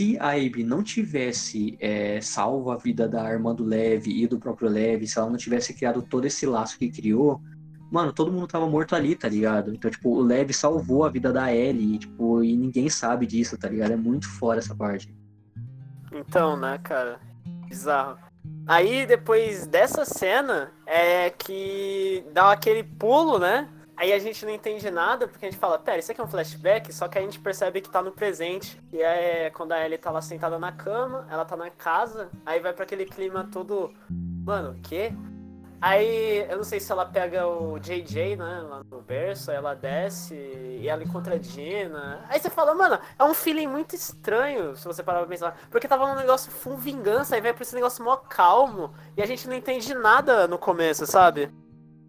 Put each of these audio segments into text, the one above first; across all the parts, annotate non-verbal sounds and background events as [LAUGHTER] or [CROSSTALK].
se a Abby não tivesse é, salvo a vida da irmã do Levi e do próprio Levi, se ela não tivesse criado todo esse laço que criou, mano, todo mundo tava morto ali, tá ligado? Então, tipo, o Levi salvou a vida da Ellie, e, tipo, e ninguém sabe disso, tá ligado? É muito fora essa parte. Então, né, cara? Bizarro. Aí, depois dessa cena, é que dá aquele pulo, né? Aí a gente não entende nada, porque a gente fala, pera, isso aqui é um flashback, só que a gente percebe que tá no presente. E é quando a Ellie tá lá sentada na cama, ela tá na casa, aí vai para aquele clima todo. Mano, o quê? Aí, eu não sei se ela pega o JJ, né, lá no berço, aí ela desce e ela encontra a Dina. Aí você fala, mano, é um feeling muito estranho, se você parar pra pensar. Porque tava um negócio full vingança, aí vai pra esse negócio mó calmo, e a gente não entende nada no começo, sabe?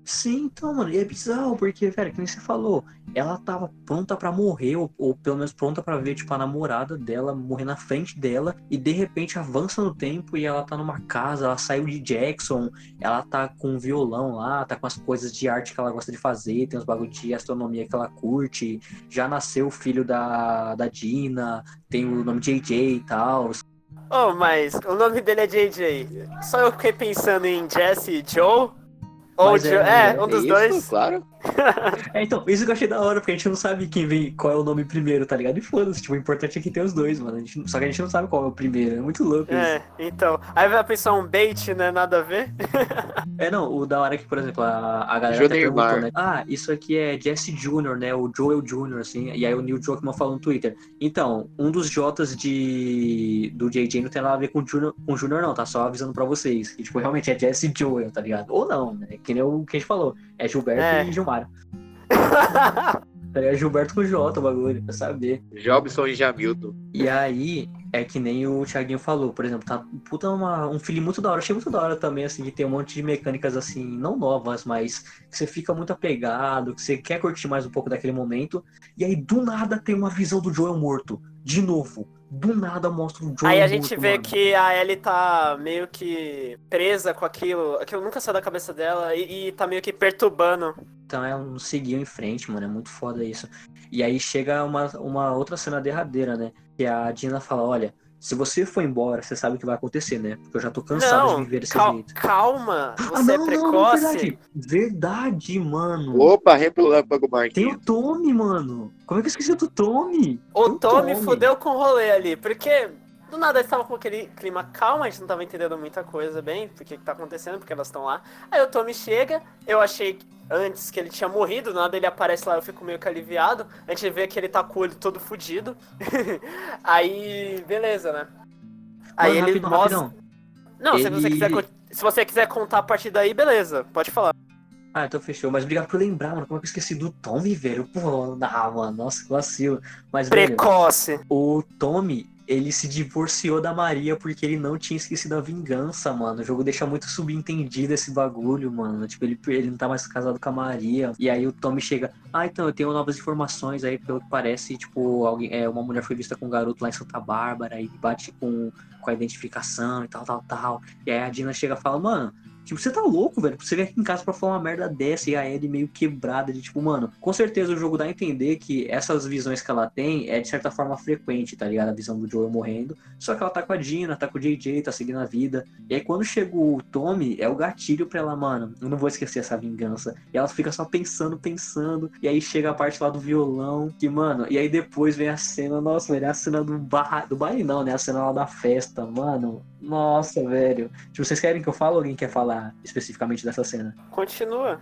Sim, então, mano, e é bizarro, porque, velho, como você falou, ela tava pronta para morrer, ou, ou, pelo menos pronta para ver, tipo, a namorada dela morrer na frente dela, e de repente avança no tempo e ela tá numa casa, ela saiu de Jackson, ela tá com um violão lá, tá com as coisas de arte que ela gosta de fazer, tem os bagulhos de astronomia que ela curte, já nasceu o filho da, da Dina, tem o nome JJ e tal. Oh, mas o nome dele é JJ. Só eu fiquei pensando em Jesse e Joe. Ou Mas de... é- é, um dos Isso, dois. Claro. [LAUGHS] É, então, isso que eu achei da hora, porque a gente não sabe quem vem, qual é o nome primeiro, tá ligado? E foda-se, tipo, o importante é que tem os dois, mano. A gente só que a gente não sabe qual é o primeiro, é muito louco isso. É, então. Aí vai pensar um bait, né? Nada a ver. [LAUGHS] É, não, o da hora é que, por exemplo, a, a galera até perguntou, né? Ah, isso aqui é Jesse Jr., né? O Joel Jr., assim. E aí o Neil Druckmann falou no Twitter. Então, um dos Jotas de do JJ não tem nada a ver com o Junior, com o Junior não, tá? Só avisando pra vocês. Que, tipo, realmente é Jesse Joel, tá ligado? Ou não, né? Que nem o que a gente falou. É Gilberto É. e Gilmar. [LAUGHS] Ligado? Gilberto com J, o bagulho, pra saber. Jobson e Jamilton. E aí, é que nem o Thiaguinho falou, por exemplo, tá puta uma, um feeling muito da hora. Achei muito da hora também, assim, de ter um monte de mecânicas, assim, não novas, mas que você fica muito apegado, que você quer curtir mais um pouco daquele momento. E aí, do nada, tem uma visão do Joel morto. De novo. Do nada mostra o Joel Aí a morto, gente vê mano. que a Ellie tá meio que presa com aquilo. Aquilo nunca sai da cabeça dela e, e tá meio que perturbando. Então é um seguiu em frente, mano. É muito foda isso. E aí chega uma, uma outra cena derradeira, né? Que a Dina fala, olha, se você for embora, você sabe o que vai acontecer, né? Porque eu já tô cansado de Não, viver desse cal- jeito. calma. Ah, Você não, é não, não, precoce. verdade. Verdade, mano. Opa, Relâmpago Tem o Marquinhos. Tommy, mano. Como é que eu esqueci do Tommy? O Tem Tommy fudeu com o rolê ali, porque do nada eles estavam com aquele clima calmo, a gente não tava entendendo muita coisa bem, porque que tá acontecendo, porque elas estão lá. Aí o Tommy chega, eu achei antes que ele tinha morrido, do nada ele aparece lá, eu fico meio que aliviado. A gente vê que ele tá com o olho todo fudido. [LAUGHS] Aí, beleza, né? Aí Mano, ele rapidão, mostra. rapidão. Não, se você Ele- quiser se você quiser contar a partir daí, beleza, pode falar. Ah, então fechou. Mas obrigado por lembrar, mano. Como é que eu esqueci do Tommy, velho? Pô, ah, mano. Nossa, que vacilo. Mas, velho, Precoce. o Tommy, ele se divorciou da Maria porque ele não tinha esquecido a vingança, mano. O jogo deixa muito subentendido esse bagulho, mano. Tipo, ele, ele não tá mais casado com a Maria. E aí o Tommy chega, ah, então, eu tenho novas informações aí, pelo que parece, tipo, alguém, é, uma mulher foi vista com um garoto lá em Santa Bárbara e bate com, com a identificação e tal, tal, tal. E aí a Dina chega e fala, mano. Tipo, você tá louco, velho? Você vem aqui em casa pra falar uma merda dessa e a Ellie meio quebrada de tipo, mano, com certeza o jogo dá a entender que essas visões que ela tem é de certa forma frequente, tá ligado? A visão do Joel morrendo. Só que ela tá com a Dina, tá com o JJ, tá seguindo a vida. E aí quando chega o Tommy, é o gatilho pra ela, mano, eu não vou esquecer essa vingança. E ela fica só pensando, pensando. E aí chega a parte lá do violão, que, mano, e aí depois vem a cena, nossa, velho, é a cena do bar, do baile não, né? A cena lá da festa, mano. Nossa, velho. Tipo, vocês querem que eu fale ou alguém quer falar especificamente dessa cena? Continua.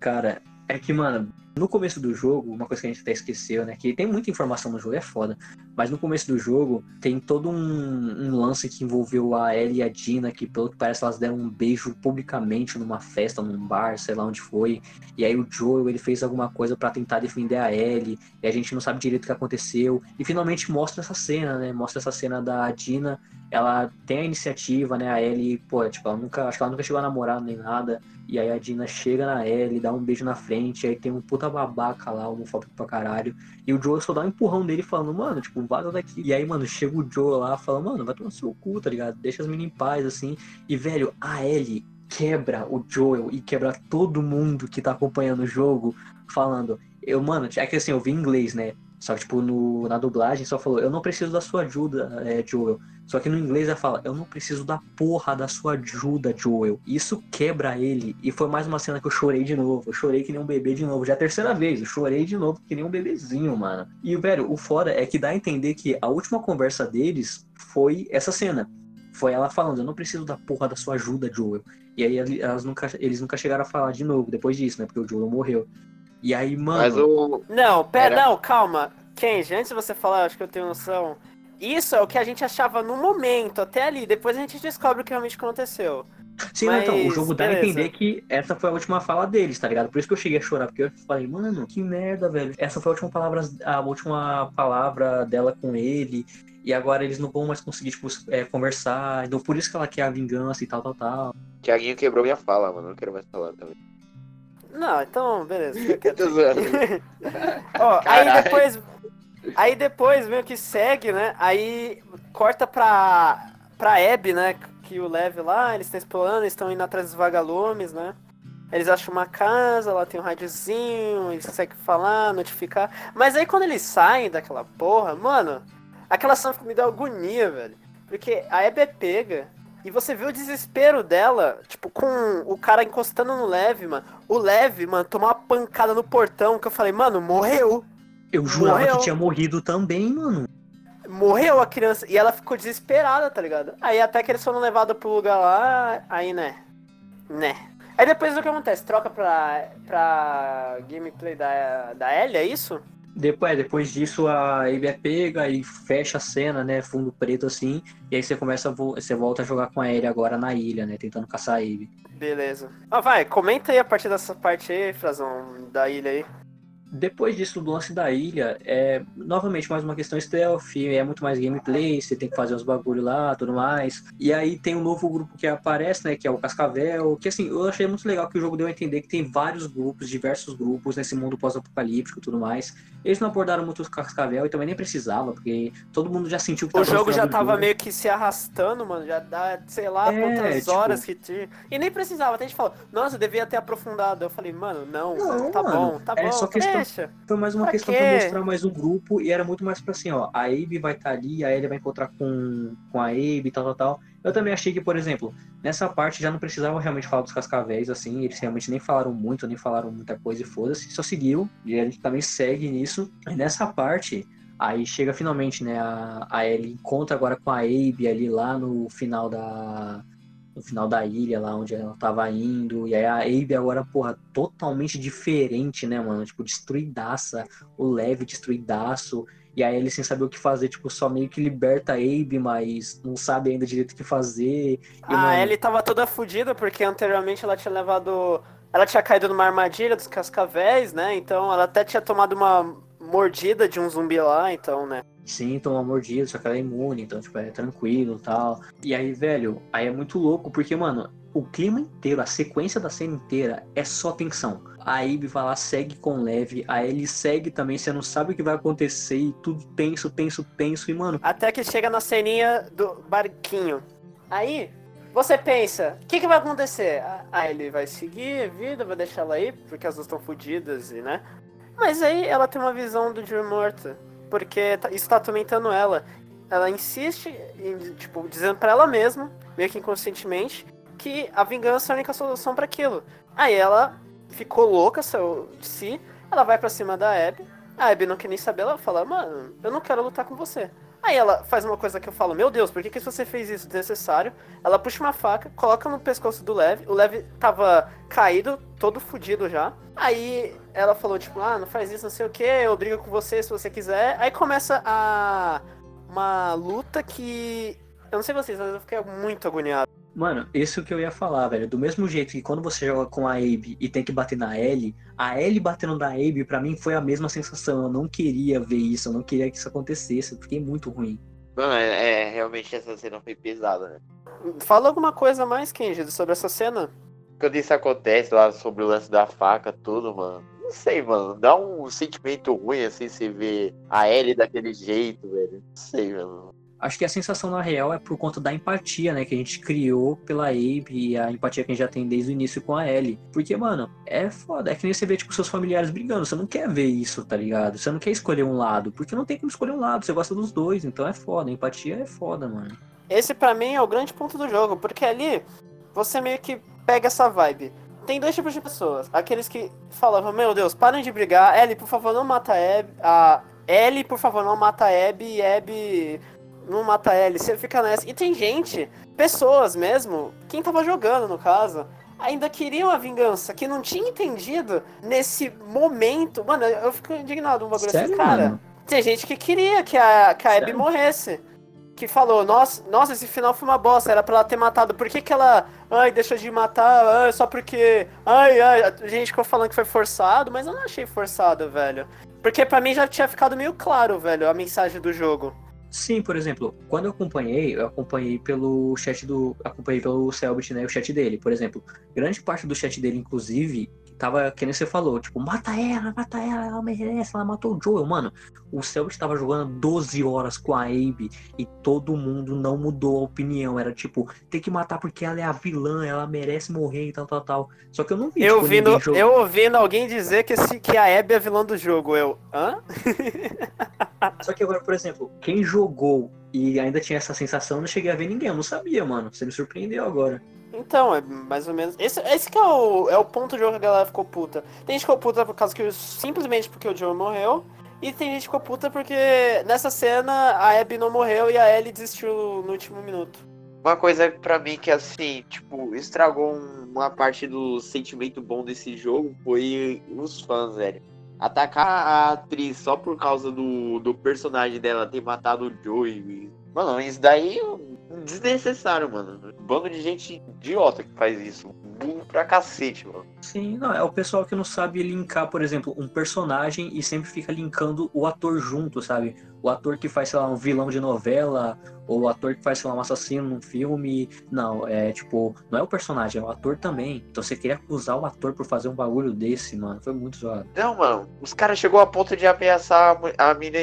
Cara, é que, mano, no começo do jogo, uma coisa que a gente até esqueceu, né? Que tem muita informação no jogo, é foda. Mas no começo do jogo, tem todo um, um lance que envolveu a Ellie e a Dina, que pelo que parece elas deram um beijo publicamente numa festa, num bar, sei lá onde foi. E aí o Joel, ele fez alguma coisa pra tentar defender a Ellie, e a gente não sabe direito o que aconteceu. E finalmente mostra essa cena, né? Mostra essa cena da Dina, ela tem a iniciativa, né? A Ellie, pô, tipo, ela nunca, acho que ela nunca chegou a namorar nem nada. E aí a Dina chega na Ellie, dá um beijo na frente, aí tem um puta babaca lá, homofóbico pra caralho. E o Joel só dá um empurrão dele falando, mano, tipo, vaza daqui. E aí, mano, chega o Joel lá falando, mano, vai tomar seu cu, tá ligado? Deixa as meninas em paz, assim. E, velho, a Ellie quebra o Joel e quebra todo mundo que tá acompanhando o jogo, falando. Eu, mano, é que assim, eu vi em inglês, né? Só que, tipo, no, na dublagem só falou, eu não preciso da sua ajuda, é, Joel. Só que no inglês ela fala, eu não preciso da porra da sua ajuda, Joel. Isso quebra ele. E foi mais uma cena que eu chorei de novo. Eu chorei que nem um bebê de novo. Já é a terceira vez, eu chorei de novo que nem um bebezinho, mano. E, velho, o foda é que dá a entender que a última conversa deles foi essa cena. Foi ela falando, eu não preciso da porra da sua ajuda, Joel. E aí nunca, eles nunca chegaram a falar de novo depois disso, né? Porque o Joel morreu. E aí, mano. Mas o. Não, pera, Era- não, calma. Kenji, antes de você falar, acho que eu tenho noção. Isso é o que a gente achava no momento, até ali. Depois a gente descobre o que realmente aconteceu. Sim, não, então, o Mas, jogo dá a entender que essa foi a última fala deles, tá ligado? Por isso que eu cheguei a chorar, porque eu falei, mano, que merda, velho. Essa foi a última palavra, a última palavra dela com ele. E agora eles não vão mais conseguir, tipo, é, conversar. Então por isso que ela quer a vingança e tal, tal, tal. Thiaguinho quebrou minha fala, mano. Não quero mais falar também. Não, então, beleza. [LAUGHS] Ó, aí depois. Aí depois meio que segue, né? Aí corta pra. pra Abby, né? Que o Lev lá, eles estão explorando, eles estão indo atrás dos vagalumes, né? Eles acham uma casa, lá tem um rádiozinho, eles conseguem falar, notificar. Mas aí quando eles saem daquela porra, mano, aquela cena me dá agonia, velho. Porque a Abby é pega e você vê o desespero dela, tipo, com o cara encostando no Lev, mano. O Lev, mano, tomou uma pancada no portão que eu falei, mano, morreu. Eu jurava Morreu. que tinha morrido também, mano. Morreu a criança. E ela ficou desesperada, tá ligado? Aí até que eles foram levados pro lugar lá, aí né. Né. Aí depois o que acontece? Troca pra, pra gameplay da, da Ellie, é isso? Depois, é, depois disso, a Abby é pega e fecha a cena, né? Fundo preto assim. E aí você começa vo- você volta a jogar com a Ellie agora na ilha, né? Tentando caçar a Abby. Beleza. Ah, vai, comenta aí a partir dessa parte aí, Frazão, da ilha aí. Depois disso, do lance da ilha, é novamente mais uma questão stealth, é muito mais gameplay, você tem que fazer uns bagulho lá, tudo mais. E aí tem um novo grupo que aparece, né, que é o Cascavel, que assim, eu achei muito legal que o jogo deu a entender que tem vários grupos, diversos grupos nesse mundo pós-apocalíptico e tudo mais. Eles não abordaram muito o Cascavel e também nem precisava, porque todo mundo já sentiu que O jogo já tava jogo. meio que se arrastando, mano. Já dá, sei lá, É, quantas tipo- horas que tinha. E nem precisava. Até a gente falou, nossa, devia ter aprofundado. Eu falei, mano, não, Não, tá mano, bom, tá é bom, só questão- deixa. Foi mais uma Pra questão quê? pra mostrar mais um grupo e era muito mais pra assim, ó, a Abe vai estar ali, a Ellie vai encontrar com, com a Abe e tal, tal, tal. Eu também achei que, por exemplo, nessa parte já não precisava realmente falar dos cascavéis, assim, eles realmente nem falaram muito, nem falaram muita coisa e foda-se, só seguiu, e a gente também segue nisso. E nessa parte, aí chega finalmente, né, a, a Ellie encontra agora com a Abe ali lá no final da no final da ilha, lá onde ela tava indo. E aí a Abe agora, porra, totalmente diferente, né, mano? Tipo, destruidaça, o Leve destruidaço. E aí ele sem saber o que fazer, tipo, só meio que liberta a Abe, mas não sabe ainda direito o que fazer. E, A mano, Ellie tava toda fodida porque anteriormente ela tinha levado. Ela tinha caído numa armadilha dos cascavéis, né? Então ela até tinha tomado uma mordida de um zumbi lá, então, né? Sim, toma mordida, só que ela é imune, então, tipo, é tranquilo e tal. E aí, velho, aí é muito louco, porque, mano, o clima inteiro, a sequência da cena inteira é só tensão. A Abe vai lá, segue com leve, a Ellie segue também, você não sabe o que vai acontecer, e tudo tenso, tenso, tenso, e, mano, Até que chega na ceninha do barquinho. Aí, você pensa, o que, que vai acontecer? A- Ellie vai seguir a vida, vai deixar ela aí, porque as duas estão fodidas, e né? Mas aí ela tem uma visão do Jill morta, porque tá- isso tá atormentando ela. Ela insiste em, tipo, dizendo pra ela mesma, meio que inconscientemente, que a vingança é a única solução pra aquilo. Aí ela ficou louca saiu de si, ela vai pra cima da Abby, a Abby não quer nem saber, ela fala, mano, eu não quero lutar com você. Aí ela faz uma coisa que eu falo, meu Deus, por que, que você fez isso desnecessário? Ela puxa uma faca, coloca no pescoço do Lev, o Lev tava caído, todo fudido já. Aí ela falou, tipo, ah, não faz isso, não sei o que, eu brigo com você se você quiser. Aí começa a. uma luta que. Eu não sei vocês, mas eu fiquei muito agoniado. Mano, isso que eu ia falar, velho. Do mesmo jeito que quando você joga com a Abe e tem que bater na Ellie, a Ellie batendo na Abe, pra mim, foi a mesma sensação. Eu não queria ver isso, eu não queria que isso acontecesse. Eu fiquei muito ruim. Mano, é, é, realmente essa cena foi pesada, né? Fala alguma coisa mais, Kenji, sobre essa cena? Quando isso acontece lá sobre o lance da faca, tudo, mano. Não sei, mano. Dá um sentimento ruim assim você ver a Ellie daquele jeito, velho. Não sei, mano. Acho que a sensação na real é por conta da empatia, né, que a gente criou pela Abe e a empatia que a gente já tem desde o início com a Ellie. Porque, mano, é foda, é que nem você vê, tipo, seus familiares brigando, você não quer ver isso, tá ligado? Você não quer escolher um lado, porque não tem como escolher um lado, você gosta dos dois, então é foda, a empatia é foda, mano. Esse pra mim é o grande ponto do jogo, porque ali você meio que pega essa vibe. Tem dois tipos de pessoas. Aqueles que falavam, meu Deus, parem de brigar. Ellie, por favor, não mata a Abby. A Ellie, por favor, não mata a Abby. Abby, não mata a Ellie. Você fica nessa. E tem gente, pessoas mesmo, quem tava jogando no caso, ainda queriam a vingança, que não tinha entendido nesse momento. Mano, eu fico indignado um bagulho assim, Sério, cara. mano? Tem gente que queria que a, que a Abby morresse. Que falou, nossa, nossa, esse final foi uma bosta, era pra ela ter matado. Por que, que ela. Ai, deixou de matar, ai, só porque. Ai, ai, a gente ficou falando que foi forçado, mas eu não achei forçado, velho. Porque pra mim já tinha ficado meio claro, velho, a mensagem do jogo. Sim, por exemplo, quando eu acompanhei, eu acompanhei pelo chat do. Acompanhei pelo Selbit, né? O chat dele. Por exemplo, grande parte do chat dele, inclusive, tava, que nem você falou, tipo, mata ela, mata ela, ela merece, ela matou o Joel. Mano, o Selbit tava jogando 12 horas com a Abe e todo mundo não mudou a opinião. Era tipo, tem que matar porque ela é a vilã, ela merece morrer e tal, tal, tal. Só que eu não vi, Eu tipo, ouvindo, ninguém jog- eu ouvindo alguém dizer que, esse, que a Abby é a vilã do jogo. Eu. Hã? Só que agora, por exemplo, quem jogou e ainda tinha essa sensação, não cheguei a ver ninguém, eu não sabia, mano. Você me surpreendeu agora. Então, é mais ou menos. Esse, esse que é o, é o ponto jogo que a galera ficou puta. Tem gente que ficou puta por causa que. Simplesmente porque o Joe morreu. E tem gente que ficou puta porque nessa cena a Abby não morreu e a Ellie desistiu no último minuto. Uma coisa pra mim que, assim, tipo, estragou um- uma parte do sentimento bom desse jogo foi os fãs, velho. Atacar a atriz só por causa do, do personagem dela ter matado o Joey. Mano, isso daí é desnecessário, mano. Bando de gente idiota que faz isso. Burro pra cacete, mano. Sim, não, é o pessoal que não sabe linkar, por exemplo, um personagem e sempre fica linkando o ator junto, sabe? O ator que faz, sei lá, um vilão de novela, ou o ator que faz, sei lá, um assassino num filme. Não, é tipo, não é o personagem, é o ator também. Então você queria acusar o ator por fazer um bagulho desse, mano. Foi muito zoado. Não, mano, os caras chegou a ponto de ameaçar a mina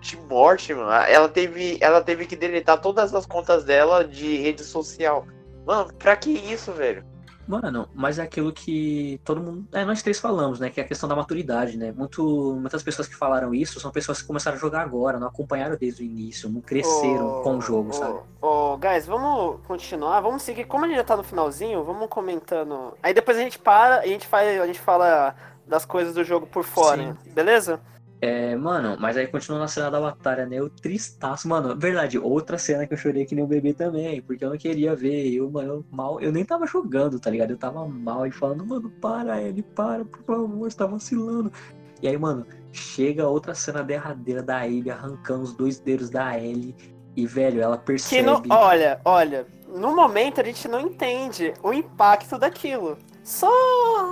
de morte, mano. Ela teve, ela teve que deletar todas as contas dela de rede social. Mano, pra que isso, velho? Mano, mas é aquilo que todo mundo. É, nós três falamos, né? Que é a questão da maturidade, né? Muito, muitas pessoas que falaram isso são pessoas que começaram a jogar agora, não acompanharam desde o início, não cresceram Ô, com o jogo, ô, sabe? Ô, guys, vamos continuar, vamos seguir. Como a gente já tá no finalzinho, vamos comentando. Aí depois a gente para, a gente faz, a gente fala das coisas do jogo por fora, beleza? É, mano, mas aí continua na cena da batalha, né? Eu tristaço, mano. Verdade, outra cena que eu chorei que nem um bebê também, porque eu não queria ver. Eu, mano, eu mal. Eu nem tava jogando, tá ligado? Eu tava mal e falando, mano, para, ele, para, por favor, você tá vacilando. E aí, mano, chega outra cena derradeira da Abby arrancando os dois dedos da Ellie. E, velho, ela Que percebe. no, olha, olha, no momento a gente não entende o impacto daquilo. Só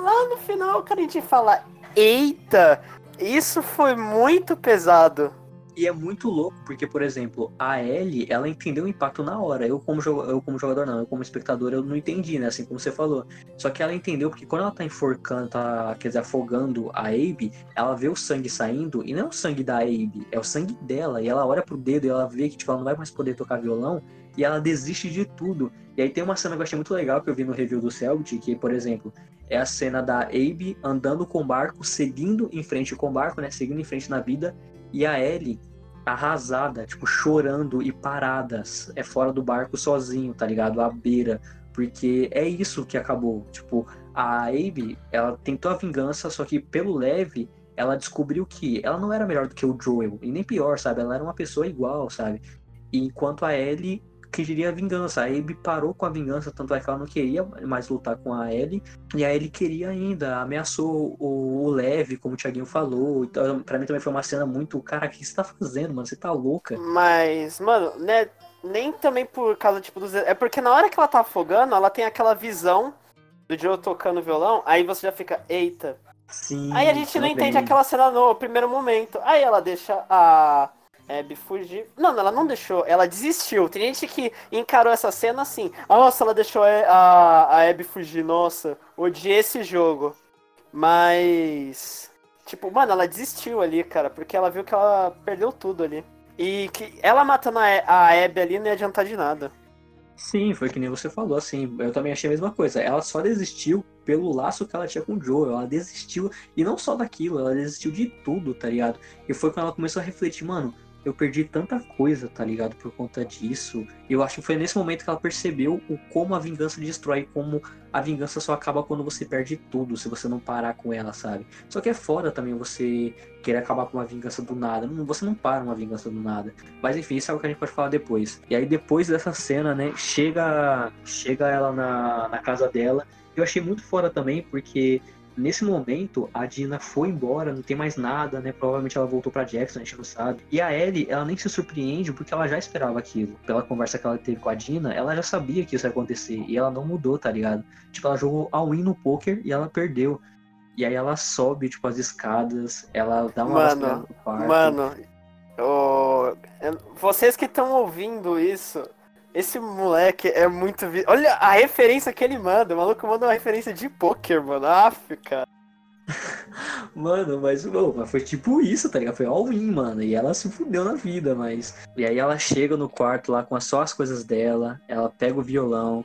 lá no final que a gente fala, eita, isso foi muito pesado. E é muito louco, porque, por exemplo, a Ellie, ela entendeu o impacto na hora. Eu como, eu, como jogador, não. Eu, como espectador, eu não entendi, né? Assim como você falou. Só que ela entendeu, porque quando ela tá enforcando, tá, quer dizer, afogando a Abe, ela vê o sangue saindo, e não é o sangue da Abe, é o sangue dela. E ela olha pro dedo e ela vê que, tipo, ela não vai mais poder tocar violão, e ela desiste de tudo. E aí tem uma cena que eu achei muito legal, que eu vi no review do Selbit, que, por exemplo, é a cena da Abe andando com o barco, seguindo em frente com o barco, né? Seguindo em frente na vida, e a Ellie arrasada, tipo, chorando e paradas, é fora do barco sozinho, tá ligado? À beira. Porque é isso que acabou. Tipo, a Abe, ela tentou a vingança, só que pelo leve, ela descobriu que ela não era melhor do que o Joel. E nem pior, sabe? Ela era uma pessoa igual, sabe? E enquanto a Ellie queria a vingança. A Abe parou com a vingança, tanto é que ela não queria mais lutar com a Ellie. E a Ellie queria ainda, ameaçou o, o Leve, como o Thiaguinho falou. Então, pra mim também foi uma cena muito. Cara, o que você tá fazendo, mano? Você tá louca. Mas, mano, né? Nem também por causa, tipo, dos. É porque na hora que ela tá afogando, ela tem aquela visão do Joe tocando violão, aí você já fica, eita. Sim. Aí a gente não entende aquela cena no primeiro momento. Aí ela deixa a Abby fugir. Não, ela não deixou, ela desistiu. Tem gente que encarou essa cena assim. Nossa, ela deixou a, a, Abby fugir. Nossa, odiei esse jogo. Mas. Tipo, mano, ela desistiu ali, cara, porque ela viu que ela perdeu tudo ali. E que ela matando a Abby ali não ia adiantar de nada. Sim, foi que nem você falou, assim, eu também achei a mesma coisa. Ela só desistiu pelo laço que ela tinha com o Joe, ela desistiu, e não só daquilo, ela desistiu de tudo, tá ligado? E foi quando ela começou a refletir, mano, eu perdi tanta coisa, tá ligado? Por conta disso. Eu acho que foi nesse momento que ela percebeu o como a vingança destrói, como a vingança só acaba quando você perde tudo, se você não parar com ela, sabe? Só que é foda também você querer acabar com uma vingança do nada. Você não para uma vingança do nada. Mas enfim, isso é algo que a gente pode falar depois. E aí depois dessa cena, né, chega chega ela na, na casa dela. Eu achei muito foda também, porque Nesse momento, a Dina foi embora, não tem mais nada, né? Provavelmente ela voltou para Jackson, a gente não sabe. E a Ellie, ela nem se surpreende porque ela já esperava aquilo. Pela conversa que ela teve com a Dina, ela já sabia que isso ia acontecer e ela não mudou, tá ligado? Tipo, ela jogou all-in no poker e ela perdeu. E aí ela sobe, tipo, as escadas, ela dá uma mano, no quarto. Mano, oh, vocês que estão ouvindo isso, esse moleque é muito. Vi... Olha a referência que ele manda. O maluco manda uma referência de poker, mano. Cara. [LAUGHS] Mano, mas oh, foi tipo isso, tá ligado? Foi all-in, mano. E ela se fudeu na vida, mas. E aí ela chega no quarto lá com só as coisas dela. Ela pega o violão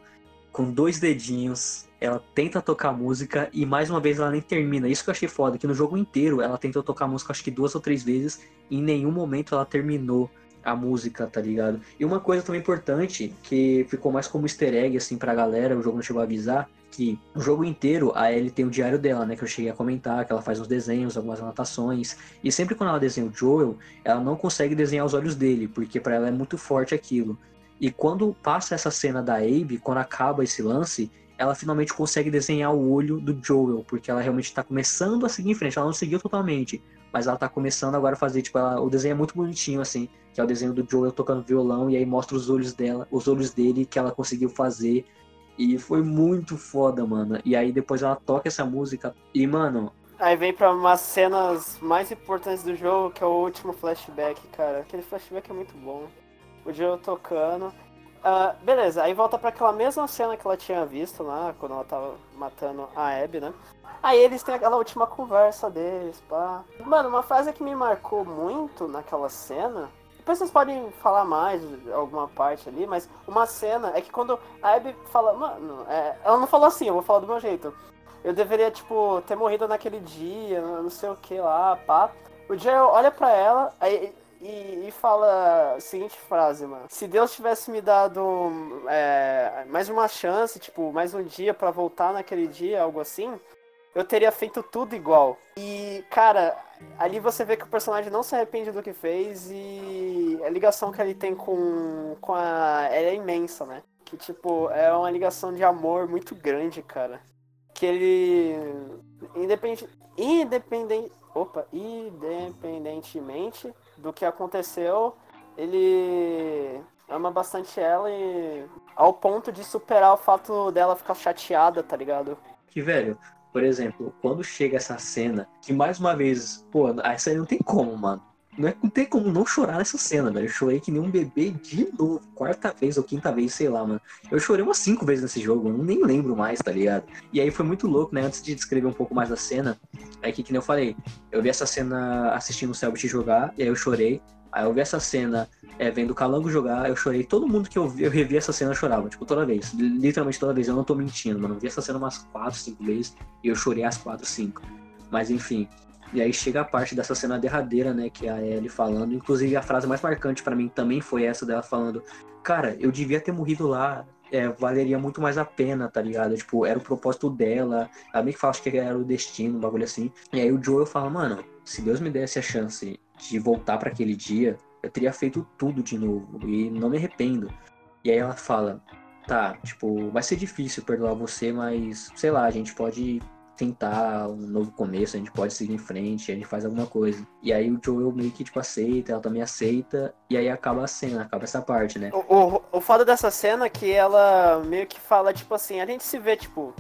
com dois dedinhos. Ela tenta tocar música e mais uma vez ela nem termina. Isso que eu achei foda, que no jogo inteiro ela tentou tocar música acho que duas ou três vezes. E em nenhum momento ela terminou a música, tá ligado? E uma coisa também importante, que ficou mais como easter egg, assim, pra galera, o jogo não chegou a avisar, que o jogo inteiro a Ellie tem o diário dela, né? Que eu cheguei a comentar, que ela faz uns desenhos, algumas anotações. E sempre quando ela desenha o Joel, ela não consegue desenhar os olhos dele, porque para ela é muito forte aquilo. E quando passa essa cena da Abe, quando acaba esse lance, ela finalmente consegue desenhar o olho do Joel, porque ela realmente está começando a seguir em frente. Ela não seguiu totalmente, mas ela tá começando agora a fazer, tipo, ela, o desenho é muito bonitinho, assim, que é o desenho do Joel tocando violão, e aí mostra os olhos dela, os olhos dele que ela conseguiu fazer. E foi muito foda, mano. E aí depois ela toca essa música. E, mano. Aí vem pra umas cenas mais importantes do jogo, que é o último flashback, cara. Aquele flashback é muito bom. O Joel tocando. Uh, beleza, aí volta para aquela mesma cena que ela tinha visto lá, quando ela tava matando a Abby, né? Aí eles têm aquela última conversa deles, pá. Mano, uma frase que me marcou muito naquela cena. Depois vocês podem falar mais alguma parte ali, mas uma cena é que quando a Abby fala, mano, é, ela não falou assim, eu vou falar do meu jeito. Eu deveria, tipo, ter morrido naquele dia, não sei o que lá, pá. O Joel olha pra ela, aí e, e, fala a seguinte frase, mano. Se Deus tivesse me dado é, mais uma chance, tipo, mais um dia para voltar naquele dia, algo assim, eu teria feito tudo igual. E, cara, ali você vê que o personagem não se arrepende do que fez e a ligação que ele tem com, com a. Ela é imensa, né? Que, tipo, é uma ligação de amor muito grande, cara. Que ele. Independente. Independente. Opa, independentemente do que aconteceu, ele ama bastante ela e ao ponto de superar o fato dela ficar chateada, tá ligado? Que velho, por exemplo, quando chega essa cena, que mais uma vez, pô, essa aí não tem como, mano. Não, é, não tem como não chorar nessa cena, velho. Eu chorei que nem um bebê de novo. Quarta vez ou quinta vez, sei lá, mano. Eu chorei umas cinco vezes nesse jogo, eu nem lembro mais, tá ligado? E aí foi muito louco, né? Antes de descrever um pouco mais da cena, é que, que nem eu falei, eu vi essa cena assistindo o Selbit jogar, e aí eu chorei. Aí eu vi essa cena é, vendo o Calango jogar, eu chorei. Todo mundo que eu, vi, eu revi essa cena chorava, tipo, toda vez. Literalmente toda vez. Eu não tô mentindo, mano. Eu vi essa cena umas quatro, cinco vezes e eu chorei as quatro, cinco. Mas enfim, e aí chega a parte dessa cena derradeira, né, que é a Ellie falando. Inclusive a frase mais marcante para mim também foi essa dela falando: "Cara, eu devia ter morrido lá, é, valeria muito mais a pena, tá ligado? Tipo, era o propósito dela. Ela meio que fala que era o destino, um bagulho assim. E aí o Joel fala: "Mano, se Deus me desse a chance de voltar para aquele dia, eu teria feito tudo de novo e não me arrependo". E aí ela fala: "Tá, tipo, vai ser difícil perdoar você, mas sei lá, a gente pode tentar um novo começo, a gente pode seguir em frente, a gente faz alguma coisa. E aí o Joel meio que, tipo, aceita, ela também aceita, e aí acaba a cena, acaba essa parte, né? O, o, o foda dessa cena é que ela meio que fala, tipo assim, a gente se vê, tipo.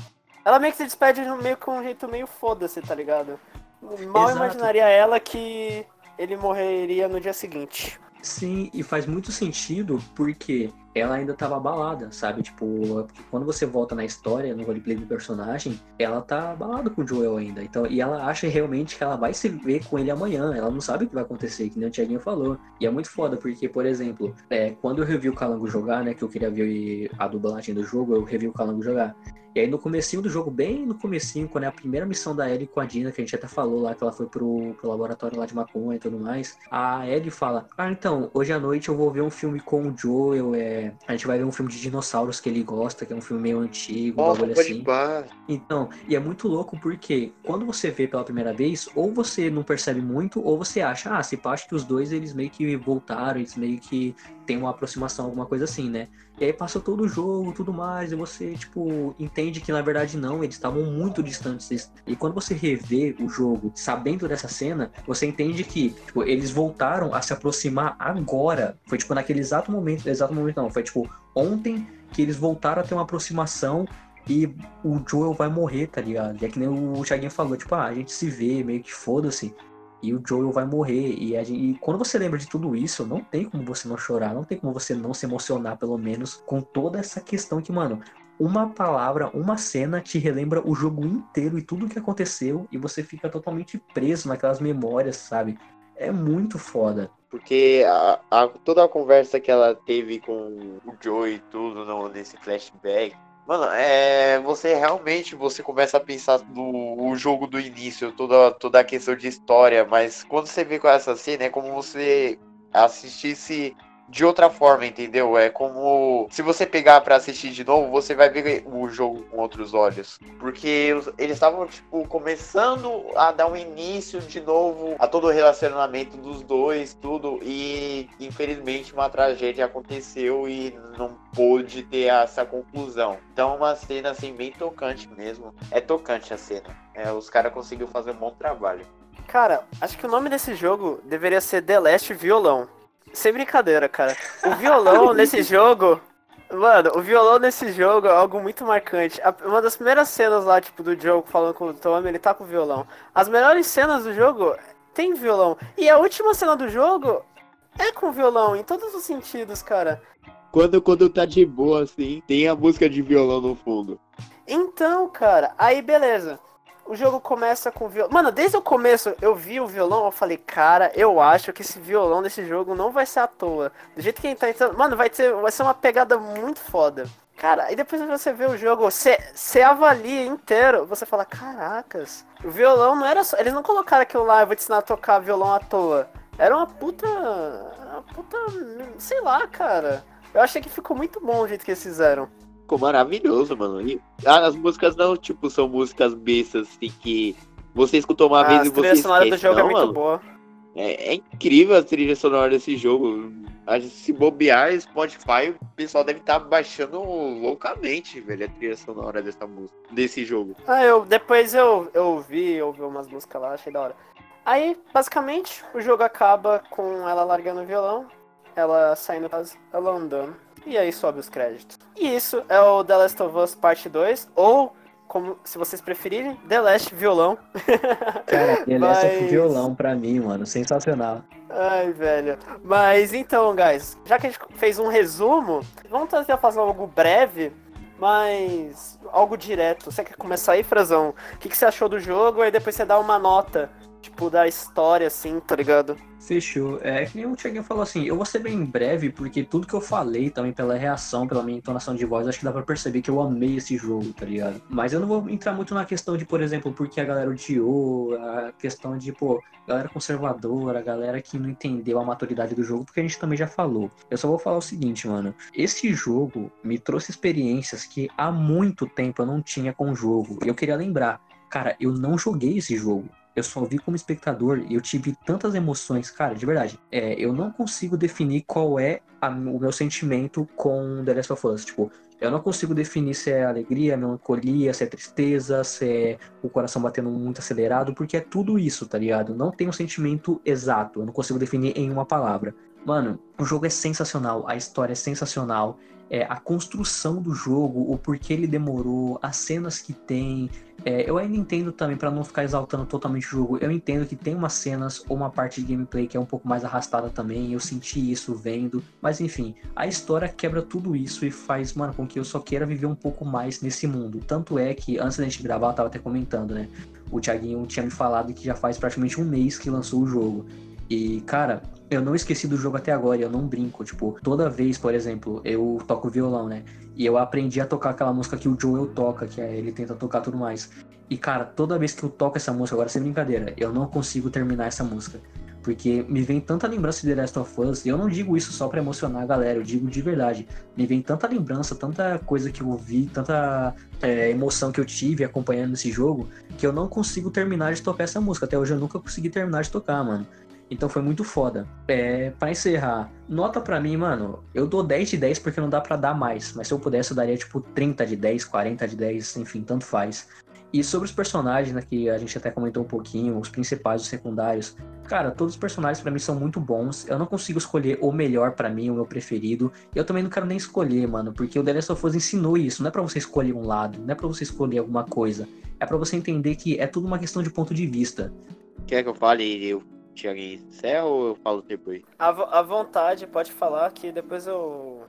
Ela meio que se despede meio com um jeito meio foda-se, tá ligado? Mal Exato. imaginaria ela que ele morreria no dia seguinte. Sim, e faz muito sentido porque ela ainda tava abalada, sabe? Tipo, quando você volta na história, no roleplay do personagem, ela tá abalada com o Joel ainda. Então, e ela acha realmente que ela vai se ver com ele amanhã. Ela não sabe o que vai acontecer, que nem o Tiaguinho falou. E é muito foda, porque, por exemplo, é, quando eu revi o Calango jogar, né? Que eu queria ver a dublagem do jogo, eu revi o Calango jogar. E aí no comecinho do jogo, bem no comecinho, quando é a primeira missão da Ellie com a Dina, que a gente até falou lá, que ela foi pro, pro laboratório lá de maconha e tudo mais, a Ellie fala, ah, então, hoje à noite eu vou ver um filme com o Joel, é... a gente vai ver um filme de dinossauros que ele gosta, que é um filme meio antigo, um bagulho assim. Então, e é muito louco porque quando você vê pela primeira vez, ou você não percebe muito, ou você acha, ah, se acho que os dois eles meio que voltaram, eles meio que tem uma aproximação, alguma coisa assim, né? E aí passa todo o jogo, tudo mais, e você, tipo, entende que na verdade não, eles estavam muito distantes. E quando você revê o jogo sabendo dessa cena, você entende que, tipo, eles voltaram a se aproximar agora. Foi, tipo, naquele exato momento, exato momento não, foi, tipo, ontem que eles voltaram a ter uma aproximação e o Joel vai morrer, tá ligado? E é que nem o Thiaguinho falou, tipo, ah, a gente se vê, meio que foda-se e o Joel vai morrer. E, gente, e, quando você lembra de tudo isso, não tem como você não chorar, não tem como você não se emocionar, pelo menos, com toda essa questão que, mano, uma palavra, uma cena te relembra o jogo inteiro e tudo o que aconteceu, e você fica totalmente preso naquelas memórias, sabe? É muito foda. Porque a, a, toda a conversa que ela teve com o Joe e tudo no, nesse flashback, Mano, é, você realmente você começa a pensar no jogo do início, toda, toda a questão de história, mas quando você vê com essa cena, é como você assistisse de outra forma, entendeu? É como se você pegar para assistir de novo, você vai ver o jogo com outros olhos, porque eles estavam tipo começando a dar um início de novo a todo o relacionamento dos dois, tudo e infelizmente uma tragédia aconteceu e não pôde ter essa conclusão. Então uma cena assim bem tocante mesmo. É tocante a cena. É, os caras conseguiram fazer um bom trabalho. Cara, acho que o nome desse jogo deveria ser The Last Violão. Sem brincadeira, cara. O violão [LAUGHS] nesse jogo. Mano, o violão nesse jogo é algo muito marcante. Uma das primeiras cenas lá, tipo, do jogo falando com o Tommy, ele tá com o violão. As melhores cenas do jogo tem violão. E a última cena do jogo é com violão, em todos os sentidos, cara. Quando, quando tá de boa, assim, tem a música de violão no fundo. Então, cara, aí beleza o jogo começa com violão. Mano, desde o começo eu vi o violão, eu falei, cara, eu acho que esse violão desse jogo não vai ser à toa. Do jeito que ele tá entrando. Mano, vai, ter, vai ser uma pegada muito foda. Cara, aí depois você vê o jogo, você, avalia inteiro, você fala, caracas, o violão não era só. Eles não colocaram aquilo lá, eu vou te ensinar a tocar violão à toa. Era uma puta. Uma puta. Sei lá, cara. Eu achei que ficou muito bom o jeito que eles fizeram ficou maravilhoso, mano. E as músicas não, tipo, são músicas bestas, assim, que você escutou uma ah, vez e você esquece. A sonora do jogo é não, é muito mano. boa. É, é, incrível a trilha sonora desse jogo. Se bobear, Spotify, o pessoal deve estar tá baixando loucamente, velho, a trilha sonora dessa música, desse jogo. Ah, eu depois eu, eu ouvi, ouvi umas músicas lá, achei da hora. Aí, basicamente, o jogo acaba com ela largando o violão, ela saindo, ela andando. E aí sobe os créditos. E isso é o The Last of Us Parte 2, ou, como se vocês preferirem, The Last Violão. [LAUGHS] Cara, The Last Mas... of Violão pra mim, mano, sensacional. Ai, velho. Mas então, guys, já que a gente fez um resumo, vamos tentar fazer algo breve, mas algo direto. Você quer começar aí, Frazão? O que, que você achou do jogo? Aí depois você dá uma nota tipo, da história, assim, tá ligado? Fechou. É que nem o Thiaguinho falou assim, eu vou ser bem breve, porque tudo que eu falei também pela reação, pela minha entonação de voz, acho que dá pra perceber que eu amei esse jogo, tá ligado? Mas eu não vou entrar muito na questão de, por exemplo, porque a galera odiou, a questão de, pô, galera conservadora, a galera que não entendeu a maturidade do jogo, porque a gente também já falou. Eu só vou falar o seguinte, mano. Esse jogo me trouxe experiências que há muito tempo eu não tinha com o jogo. E eu queria lembrar, cara, eu não joguei esse jogo eu só vi como espectador e eu tive tantas emoções, cara, de verdade. É, eu não consigo definir qual é a, o meu sentimento com The Last of Us. Tipo, eu não consigo definir se é alegria, melancolia, se é tristeza, se é o coração batendo muito acelerado, porque é tudo isso, tá ligado? Não tem um sentimento exato, eu não consigo definir em uma palavra. Mano, o jogo é sensacional, a história é sensacional, é, a construção do jogo, o porquê ele demorou, as cenas que tem, É, eu ainda entendo também, para não ficar exaltando totalmente o jogo, eu entendo que tem umas cenas ou uma parte de gameplay que é um pouco mais arrastada também, eu senti isso vendo, mas enfim, a história quebra tudo isso e faz, mano, com que eu só queira viver um pouco mais nesse mundo. Tanto é que, antes da gente gravar, eu tava até comentando, né? O Thiaguinho tinha me falado que já faz praticamente um mês que lançou o jogo. E, cara, eu não esqueci do jogo até agora, eu não brinco. Tipo, toda vez, por exemplo, eu toco violão, né? E eu aprendi a tocar aquela música que o Joel toca, que é ele tenta tocar tudo mais. E, cara, toda vez que eu toco essa música, agora sem brincadeira, eu não consigo terminar essa música. Porque me vem tanta lembrança de The Last of Us, e eu não digo isso só para emocionar a galera, eu digo de verdade. Me vem tanta lembrança, tanta coisa que eu vi, tanta é, emoção que eu tive acompanhando esse jogo, que eu não consigo terminar de tocar essa música. Até hoje eu nunca consegui terminar de tocar, mano. Então foi muito foda. É, para encerrar, nota para mim, mano, eu dou 10 de 10 porque não dá para dar mais, mas se eu pudesse eu daria tipo 30 de 10, 40 de 10, enfim, tanto faz. E sobre os personagens, né, que a gente até comentou um pouquinho, os principais, os secundários. Cara, todos os personagens para mim são muito bons. Eu não consigo escolher o melhor para mim, o meu preferido. Eu também não quero nem escolher, mano, porque o The Last of Us ensinou isso. Não é para você escolher um lado, não é para você escolher alguma coisa. É para você entender que é tudo uma questão de ponto de vista. Quer que eu fale eu Tiaguinho, você ou eu falo depois? À, vontade, pode falar que depois eu.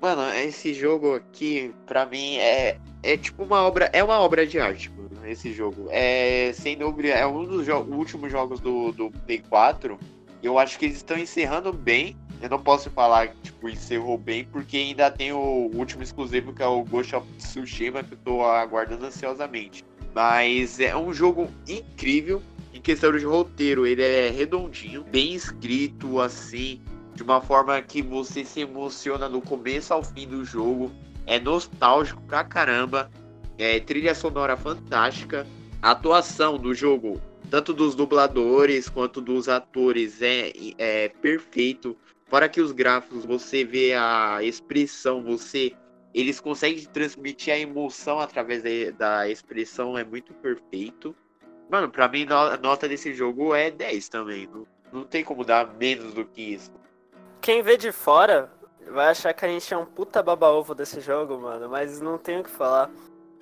Mano, esse jogo aqui, pra mim, é, é tipo uma obra. É uma obra de arte, mano, esse jogo. É, sem dúvida, é um dos jo últimos jogos do, do Play 4. Eu acho que eles estão encerrando bem. Eu não posso falar que tipo, encerrou bem, porque ainda tem o último exclusivo, que é o Ghost of Tsushima, que eu tô aguardando ansiosamente. Mas é um jogo incrível em questão de roteiro, ele é redondinho, bem escrito, assim, de uma forma que você se emociona do começo ao fim do jogo. É nostálgico pra caramba. É trilha sonora fantástica. A atuação do jogo, tanto dos dubladores quanto dos atores, é, é perfeito. Fora que os gráficos, você vê a expressão, você eles conseguem transmitir a emoção através da expressão, é muito perfeito. Mano, pra mim, a nota desse jogo é 10 também. Não, não tem como dar menos do que isso. Quem vê de fora vai achar que a gente é um puta baba-ovo desse jogo, mano, mas não tenho o que falar.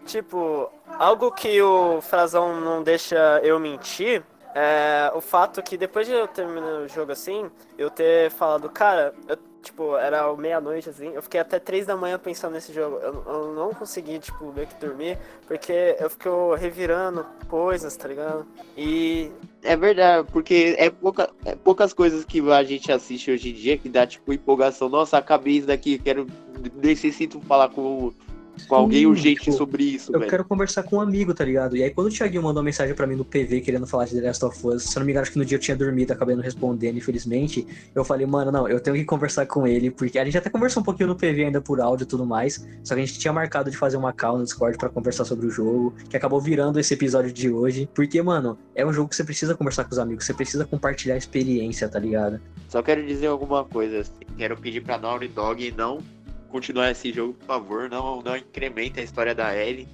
Tipo, algo que o Frazão não deixa eu mentir é o fato que depois de eu terminar o jogo assim, eu ter falado, cara, eu tipo, era meia-noite, assim, eu fiquei até três da manhã pensando nesse jogo. Eu, eu, não consegui, tipo, meio que dormir, porque eu fiquei revirando coisas, tá ligado? E. É verdade, porque é, pouca, é poucas coisas que a gente assiste hoje em dia que dá, tipo, empolgação. Nossa, acabei isso daqui, quero. Necessito falar com com alguém urgente tipo, sobre isso, Eu velho. quero conversar com um amigo, tá ligado? E aí quando o Thiaguinho mandou uma mensagem para mim no PV querendo falar de The Last of Us, se eu não me engano, acho que no dia eu tinha dormido, acabei não respondendo, infelizmente. Eu falei, mano, não, eu tenho que conversar com ele, porque a gente até conversou um pouquinho no PV ainda por áudio e tudo mais, só que a gente tinha marcado de fazer uma call no Discord para conversar sobre o jogo, que acabou virando esse episódio de hoje, porque, mano, é um jogo que você precisa conversar com os amigos, você precisa compartilhar a experiência, tá ligado? Só quero dizer alguma coisa, assim, quero pedir pra Naughty Dog não continuar esse jogo, por favor. Não, não incrementa a história da Ellie.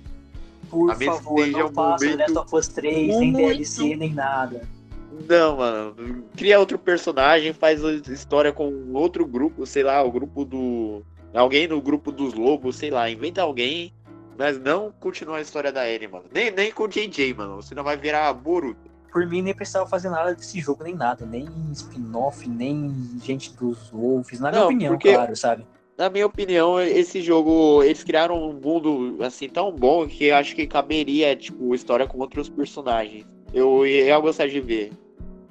Por favor, não um faça momento... Last of Us 3, muito... nem DLC, nem nada. Não, mano. Cria outro personagem, faz história com outro grupo, sei lá, o grupo do. Alguém no grupo dos lobos, sei lá, inventa alguém, mas não continua a história da Ellie, mano. Nem, nem com o JJ, mano. Você não vai virar Boruto. Por mim, nem precisava fazer nada desse jogo, nem nada. Nem spin-off, nem gente dos Wolves. Na minha não, opinião, porque... claro, sabe? Na minha opinião, esse jogo, eles criaram um mundo assim tão bom que eu acho que caberia, tipo, história com outros personagens. Eu ia gostar de ver.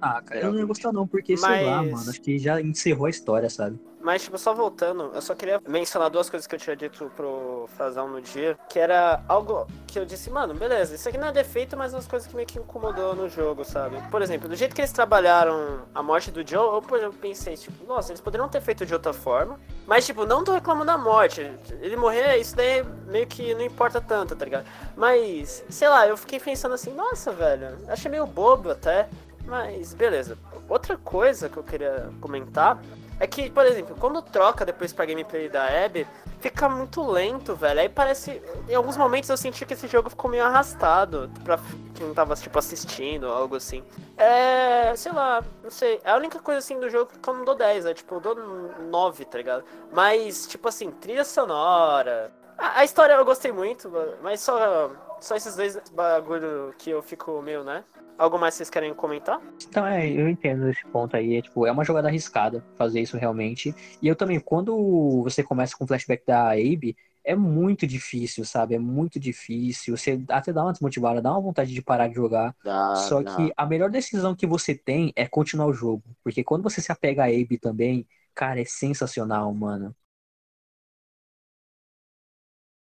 Ah, cara, eu não ia gostar não, porque, Mas... sei lá, mano, acho que já encerrou a história, sabe? Mas, tipo, só voltando, eu só queria mencionar duas coisas que eu tinha dito pro Frazão no dia, que era algo que eu disse, mano, beleza, isso aqui não é defeito, mas umas coisas que meio que incomodou no jogo, sabe? Por exemplo, do jeito que eles trabalharam a morte do Joe, eu, por exemplo, pensei, tipo, nossa, eles poderiam ter feito de outra forma, mas, tipo, não tô reclamando da morte. Ele morrer, isso daí meio que não importa tanto, tá ligado? Mas, sei lá, eu fiquei pensando assim, nossa, velho, achei meio bobo até. Mas beleza. Outra coisa que eu queria comentar é que, por exemplo, quando troca depois pra gameplay da Abby, fica muito lento, velho. Aí parece. Em alguns momentos eu senti que esse jogo ficou meio arrastado pra quem tava, tipo, assistindo, algo assim. É. sei lá, não sei. É a única coisa assim do jogo que eu não dou 10, é tipo, eu dou 9, tá ligado? Mas, tipo assim, trilha sonora. A, a história eu gostei muito, mas só Só esses dois bagulho que eu fico meio, né? Algo mais vocês querem comentar? Então, é, eu entendo esse ponto aí. É, tipo, é uma jogada arriscada fazer isso realmente. E eu também, quando você começa com o flashback da Abe, é muito difícil, sabe? É muito difícil. Você até dá uma desmotivada, dá uma vontade de parar de jogar. Dá, Só dá. que a melhor decisão que você tem é continuar o jogo. Porque quando você se apega a Abe também, cara, é sensacional, mano.